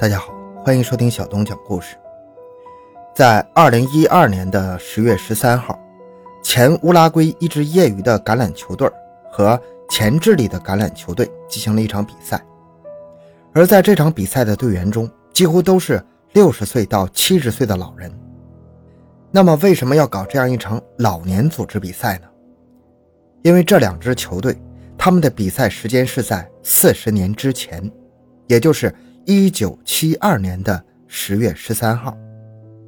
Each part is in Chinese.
大家好，欢迎收听小东讲故事。在二零一二年的十月十三号，前乌拉圭一支业余的橄榄球队和前智利的橄榄球队进行了一场比赛，而在这场比赛的队员中，几乎都是六十岁到七十岁的老人。那么，为什么要搞这样一场老年组织比赛呢？因为这两支球队，他们的比赛时间是在四十年之前，也就是一九七二年的十月十三号。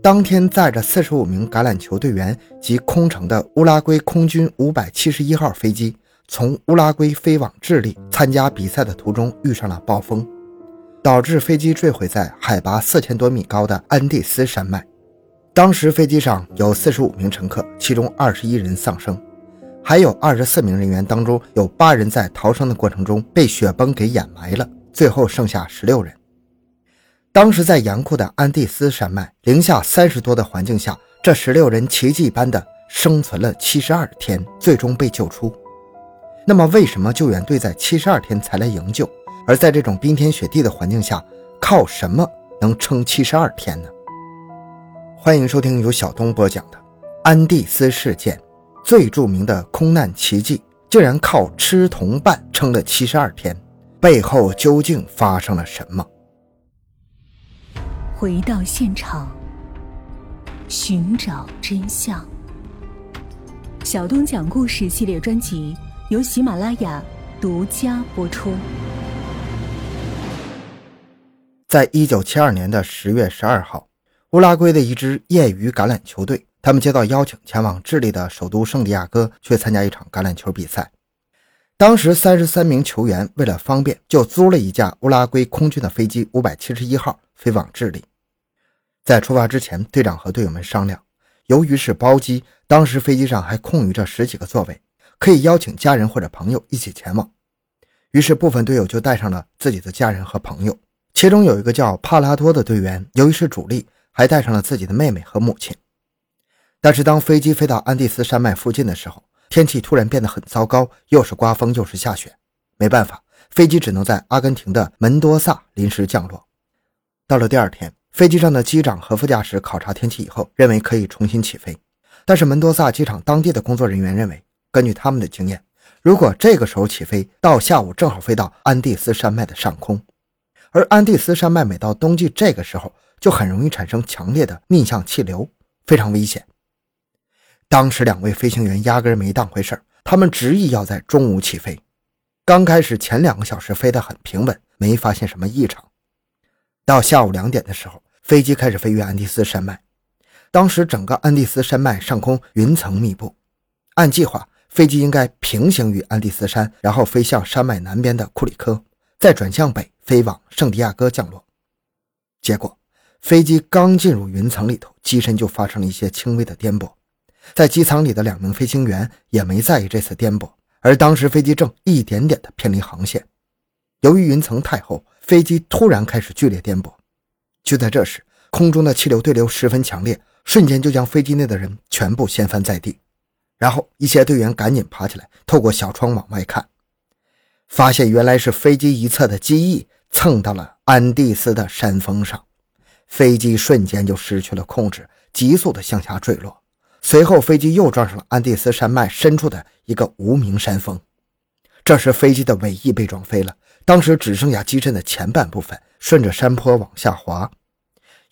当天，载着四十五名橄榄球队员及空乘的乌拉圭空军五百七十一号飞机，从乌拉圭飞往智利参加比赛的途中遇上了暴风，导致飞机坠毁在海拔四千多米高的安第斯山脉。当时飞机上有四十五名乘客，其中二十一人丧生，还有二十四名人员当中有八人在逃生的过程中被雪崩给掩埋了，最后剩下十六人。当时在严酷的安第斯山脉零下三十多的环境下，这十六人奇迹般的生存了七十二天，最终被救出。那么，为什么救援队在七十二天才来营救？而在这种冰天雪地的环境下，靠什么能撑七十二天呢？欢迎收听由小东播讲的《安第斯事件》，最著名的空难奇迹竟然靠吃同伴撑了七十二天，背后究竟发生了什么？回到现场，寻找真相。小东讲故事系列专辑由喜马拉雅独家播出。在一九七二年的十月十二号。乌拉圭的一支业余橄榄球队，他们接到邀请，前往智利的首都圣地亚哥去参加一场橄榄球比赛。当时，三十三名球员为了方便，就租了一架乌拉圭空军的飞机五百七十一号飞往智利。在出发之前，队长和队友们商量，由于是包机，当时飞机上还空余着十几个座位，可以邀请家人或者朋友一起前往。于是，部分队友就带上了自己的家人和朋友。其中有一个叫帕拉多的队员，由于是主力。还带上了自己的妹妹和母亲，但是当飞机飞到安第斯山脉附近的时候，天气突然变得很糟糕，又是刮风又是下雪，没办法，飞机只能在阿根廷的门多萨临时降落。到了第二天，飞机上的机长和副驾驶考察天气以后，认为可以重新起飞，但是门多萨机场当地的工作人员认为，根据他们的经验，如果这个时候起飞，到下午正好飞到安第斯山脉的上空，而安第斯山脉每到冬季这个时候。就很容易产生强烈的逆向气流，非常危险。当时两位飞行员压根没当回事他们执意要在中午起飞。刚开始前两个小时飞得很平稳，没发现什么异常。到下午两点的时候，飞机开始飞越安第斯山脉。当时整个安第斯山脉上空云层密布，按计划飞机应该平行于安第斯山，然后飞向山脉南边的库里科，再转向北飞往圣地亚哥降落。结果。飞机刚进入云层里头，机身就发生了一些轻微的颠簸。在机舱里的两名飞行员也没在意这次颠簸，而当时飞机正一点点的偏离航线。由于云层太厚，飞机突然开始剧烈颠簸。就在这时，空中的气流对流十分强烈，瞬间就将飞机内的人全部掀翻在地。然后一些队员赶紧爬起来，透过小窗往外看，发现原来是飞机一侧的机翼蹭到了安第斯的山峰上。飞机瞬间就失去了控制，急速的向下坠落。随后，飞机又撞上了安第斯山脉深处的一个无名山峰。这时，飞机的尾翼被撞飞了，当时只剩下机身的前半部分顺着山坡往下滑。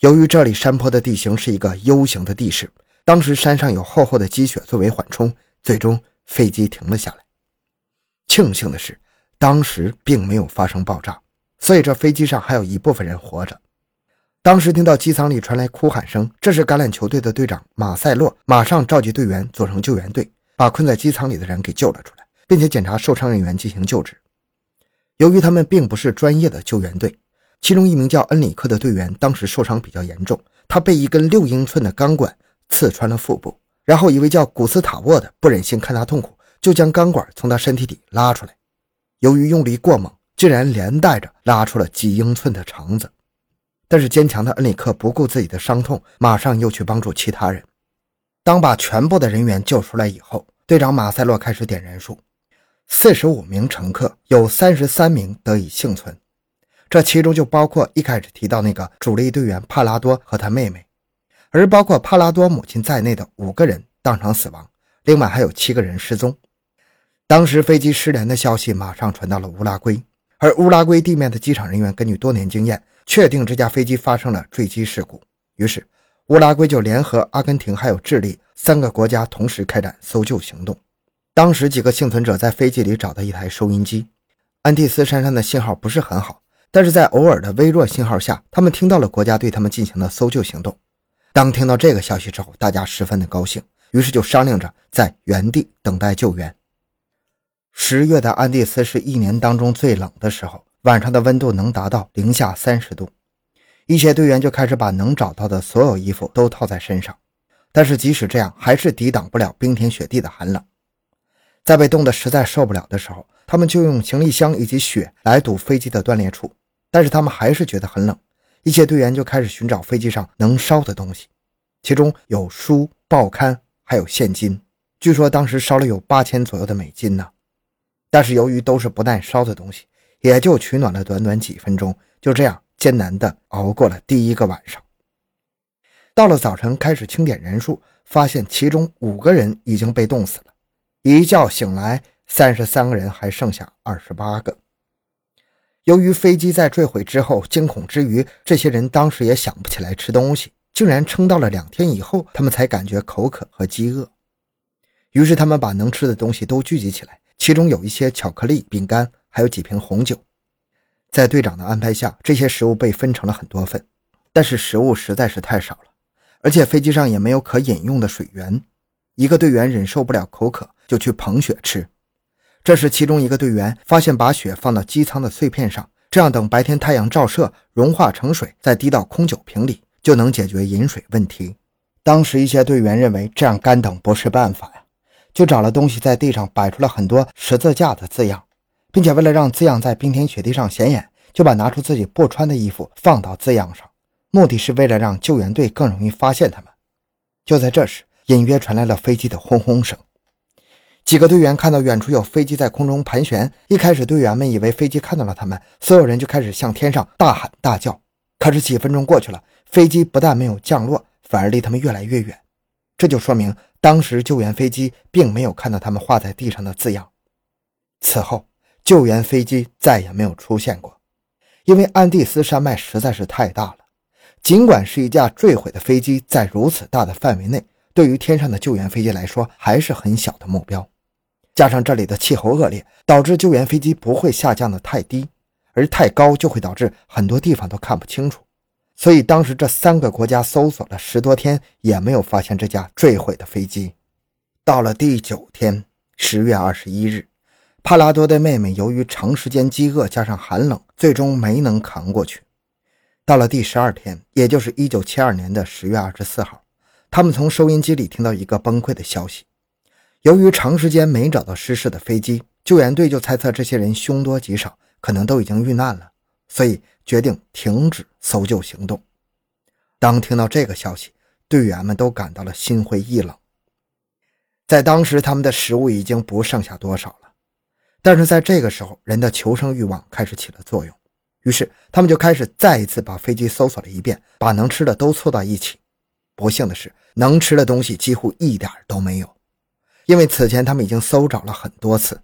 由于这里山坡的地形是一个 U 型的地势，当时山上有厚厚的积雪作为缓冲，最终飞机停了下来。庆幸的是，当时并没有发生爆炸，所以这飞机上还有一部分人活着。当时听到机舱里传来哭喊声，这是橄榄球队的队长马塞洛，马上召集队员组成救援队，把困在机舱里的人给救了出来，并且检查受伤人员进行救治。由于他们并不是专业的救援队，其中一名叫恩里克的队员当时受伤比较严重，他被一根六英寸的钢管刺穿了腹部，然后一位叫古斯塔沃的不忍心看他痛苦，就将钢管从他身体里拉出来，由于用力过猛，竟然连带着拉出了几英寸的肠子。但是坚强的恩里克不顾自己的伤痛，马上又去帮助其他人。当把全部的人员救出来以后，队长马塞洛开始点人数：四十五名乘客，有三十三名得以幸存。这其中就包括一开始提到那个主力队员帕拉多和他妹妹，而包括帕拉多母亲在内的五个人当场死亡，另外还有七个人失踪。当时飞机失联的消息马上传到了乌拉圭，而乌拉圭地面的机场人员根据多年经验，确定这架飞机发生了坠机事故。于是，乌拉圭就联合阿根廷还有智利三个国家同时开展搜救行动。当时几个幸存者在飞机里找到一台收音机，安第斯山上的信号不是很好，但是在偶尔的微弱信号下，他们听到了国家对他们进行的搜救行动。当听到这个消息之后，大家十分的高兴，于是就商量着在原地等待救援。十月的安第斯是一年当中最冷的时候，晚上的温度能达到零下三十度。一些队员就开始把能找到的所有衣服都套在身上，但是即使这样，还是抵挡不了冰天雪地的寒冷。在被冻得实在受不了的时候，他们就用行李箱以及雪来堵飞机的断裂处，但是他们还是觉得很冷。一些队员就开始寻找飞机上能烧的东西，其中有书、报刊，还有现金。据说当时烧了有八千左右的美金呢。但是由于都是不耐烧的东西，也就取暖了短短几分钟，就这样艰难地熬过了第一个晚上。到了早晨，开始清点人数，发现其中五个人已经被冻死了。一觉醒来，三十三个人还剩下二十八个。由于飞机在坠毁之后，惊恐之余，这些人当时也想不起来吃东西，竟然撑到了两天以后，他们才感觉口渴和饥饿。于是他们把能吃的东西都聚集起来。其中有一些巧克力、饼干，还有几瓶红酒。在队长的安排下，这些食物被分成了很多份，但是食物实在是太少了，而且飞机上也没有可饮用的水源。一个队员忍受不了口渴，就去捧雪吃。这时，其中一个队员发现，把雪放到机舱的碎片上，这样等白天太阳照射，融化成水，再滴到空酒瓶里，就能解决饮水问题。当时，一些队员认为这样干等不是办法呀。就找了东西，在地上摆出了很多十字架的字样，并且为了让字样在冰天雪地上显眼，就把拿出自己不穿的衣服放到字样上，目的是为了让救援队更容易发现他们。就在这时，隐约传来了飞机的轰轰声。几个队员看到远处有飞机在空中盘旋，一开始队员们以为飞机看到了他们，所有人就开始向天上大喊大叫。可是几分钟过去了，飞机不但没有降落，反而离他们越来越远，这就说明。当时救援飞机并没有看到他们画在地上的字样。此后，救援飞机再也没有出现过，因为安第斯山脉实在是太大了。尽管是一架坠毁的飞机，在如此大的范围内，对于天上的救援飞机来说还是很小的目标。加上这里的气候恶劣，导致救援飞机不会下降的太低，而太高就会导致很多地方都看不清楚。所以当时这三个国家搜索了十多天，也没有发现这架坠毁的飞机。到了第九天，十月二十一日，帕拉多的妹妹由于长时间饥饿加上寒冷，最终没能扛过去。到了第十二天，也就是一九七二年的十月二十四号，他们从收音机里听到一个崩溃的消息：由于长时间没找到失事的飞机，救援队就猜测这些人凶多吉少，可能都已经遇难了，所以。决定停止搜救行动。当听到这个消息，队员们都感到了心灰意冷。在当时，他们的食物已经不剩下多少了。但是在这个时候，人的求生欲望开始起了作用，于是他们就开始再一次把飞机搜索了一遍，把能吃的都凑到一起。不幸的是，能吃的东西几乎一点都没有，因为此前他们已经搜找了很多次。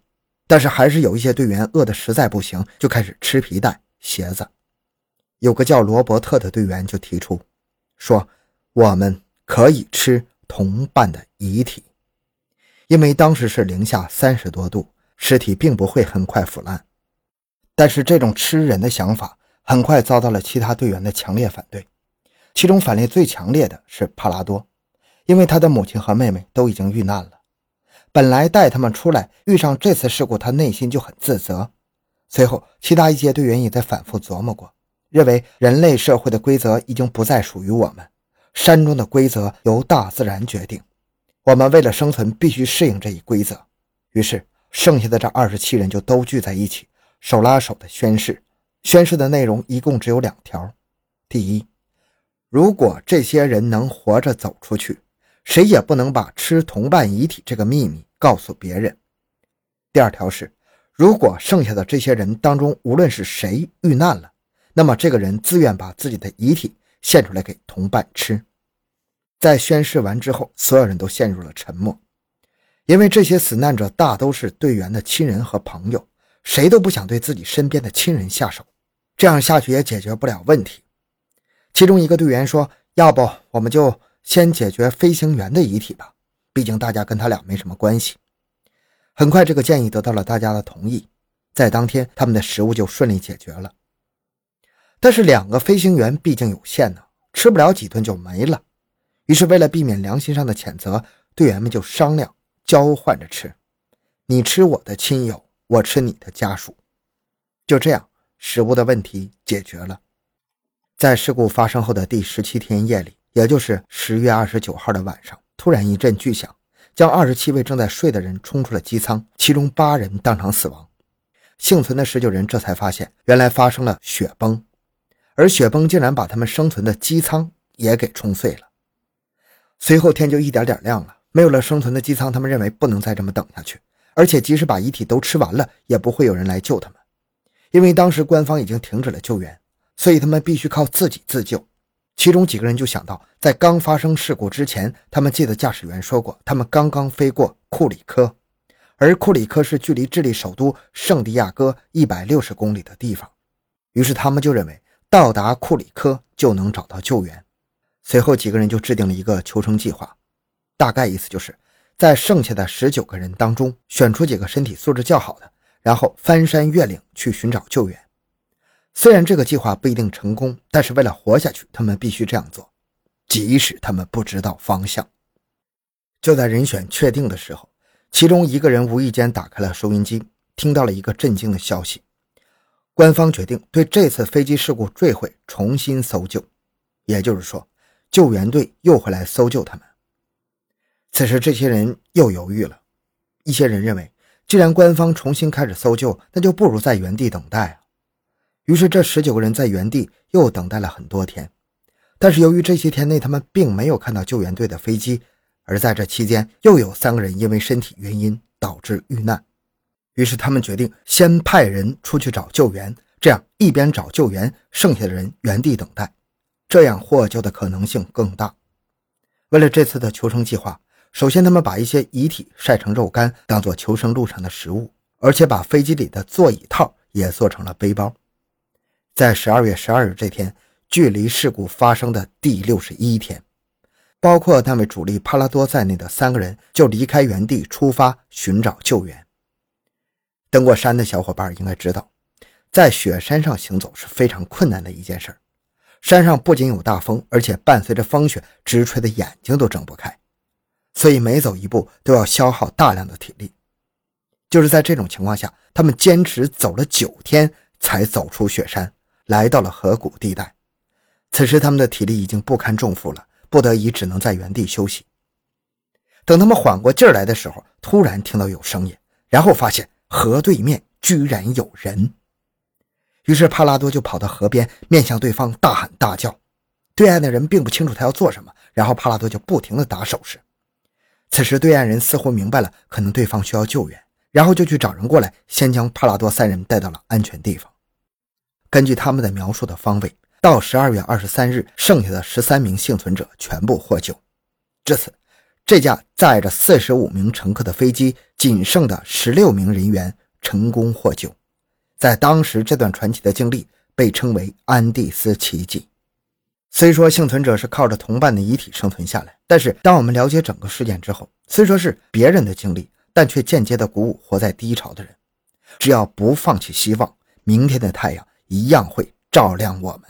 但是还是有一些队员饿得实在不行，就开始吃皮带、鞋子。有个叫罗伯特的队员就提出说：“我们可以吃同伴的遗体，因为当时是零下三十多度，尸体并不会很快腐烂。”但是这种吃人的想法很快遭到了其他队员的强烈反对。其中反应最强烈的是帕拉多，因为他的母亲和妹妹都已经遇难了。本来带他们出来，遇上这次事故，他内心就很自责。随后，其他一些队员也在反复琢磨过。认为人类社会的规则已经不再属于我们，山中的规则由大自然决定，我们为了生存必须适应这一规则。于是，剩下的这二十七人就都聚在一起，手拉手的宣誓。宣誓的内容一共只有两条：第一，如果这些人能活着走出去，谁也不能把吃同伴遗体这个秘密告诉别人；第二条是，如果剩下的这些人当中无论是谁遇难了，那么这个人自愿把自己的遗体献出来给同伴吃。在宣誓完之后，所有人都陷入了沉默，因为这些死难者大都是队员的亲人和朋友，谁都不想对自己身边的亲人下手，这样下去也解决不了问题。其中一个队员说：“要不我们就先解决飞行员的遗体吧，毕竟大家跟他俩没什么关系。”很快，这个建议得到了大家的同意，在当天，他们的食物就顺利解决了。但是两个飞行员毕竟有限呢，吃不了几顿就没了。于是，为了避免良心上的谴责，队员们就商量交换着吃，你吃我的亲友，我吃你的家属。就这样，食物的问题解决了。在事故发生后的第十七天夜里，也就是十月二十九号的晚上，突然一阵巨响。将二十七位正在睡的人冲出了机舱，其中八人当场死亡，幸存的十九人这才发现，原来发生了雪崩，而雪崩竟然把他们生存的机舱也给冲碎了。随后天就一点点亮了，没有了生存的机舱，他们认为不能再这么等下去，而且即使把遗体都吃完了，也不会有人来救他们，因为当时官方已经停止了救援，所以他们必须靠自己自救。其中几个人就想到，在刚发生事故之前，他们记得驾驶员说过，他们刚刚飞过库里科，而库里科是距离智利首都圣地亚哥一百六十公里的地方。于是他们就认为，到达库里科就能找到救援。随后几个人就制定了一个求生计划，大概意思就是在剩下的十九个人当中选出几个身体素质较好的，然后翻山越岭去寻找救援。虽然这个计划不一定成功，但是为了活下去，他们必须这样做，即使他们不知道方向。就在人选确定的时候，其中一个人无意间打开了收音机，听到了一个震惊的消息：官方决定对这次飞机事故坠毁重新搜救，也就是说，救援队又会来搜救他们。此时，这些人又犹豫了。一些人认为，既然官方重新开始搜救，那就不如在原地等待啊。于是，这十九个人在原地又等待了很多天，但是由于这些天内他们并没有看到救援队的飞机，而在这期间又有三个人因为身体原因导致遇难，于是他们决定先派人出去找救援，这样一边找救援，剩下的人原地等待，这样获救的可能性更大。为了这次的求生计划，首先他们把一些遗体晒成肉干，当做求生路上的食物，而且把飞机里的座椅套也做成了背包。在十二月十二日这天，距离事故发生的第六十一天，包括那位主力帕拉多在内的三个人就离开原地出发寻找救援。登过山的小伙伴应该知道，在雪山上行走是非常困难的一件事山上不仅有大风，而且伴随着风雪，直吹的眼睛都睁不开，所以每走一步都要消耗大量的体力。就是在这种情况下，他们坚持走了九天才走出雪山。来到了河谷地带，此时他们的体力已经不堪重负了，不得已只能在原地休息。等他们缓过劲儿来的时候，突然听到有声音，然后发现河对面居然有人。于是帕拉多就跑到河边，面向对方大喊大叫。对岸的人并不清楚他要做什么，然后帕拉多就不停地打手势。此时对岸人似乎明白了，可能对方需要救援，然后就去找人过来，先将帕拉多三人带到了安全地方。根据他们的描述的方位，到十二月二十三日，剩下的十三名幸存者全部获救。至此，这架载着四十五名乘客的飞机仅剩的十六名人员成功获救。在当时，这段传奇的经历被称为“安第斯奇迹”。虽说幸存者是靠着同伴的遗体生存下来，但是当我们了解整个事件之后，虽说是别人的经历，但却间接的鼓舞活在低潮的人：只要不放弃希望，明天的太阳。一样会照亮我们。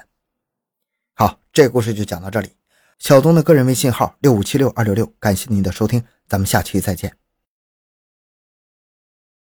好，这个故事就讲到这里。小东的个人微信号六五七六二六六，感谢您的收听，咱们下期再见。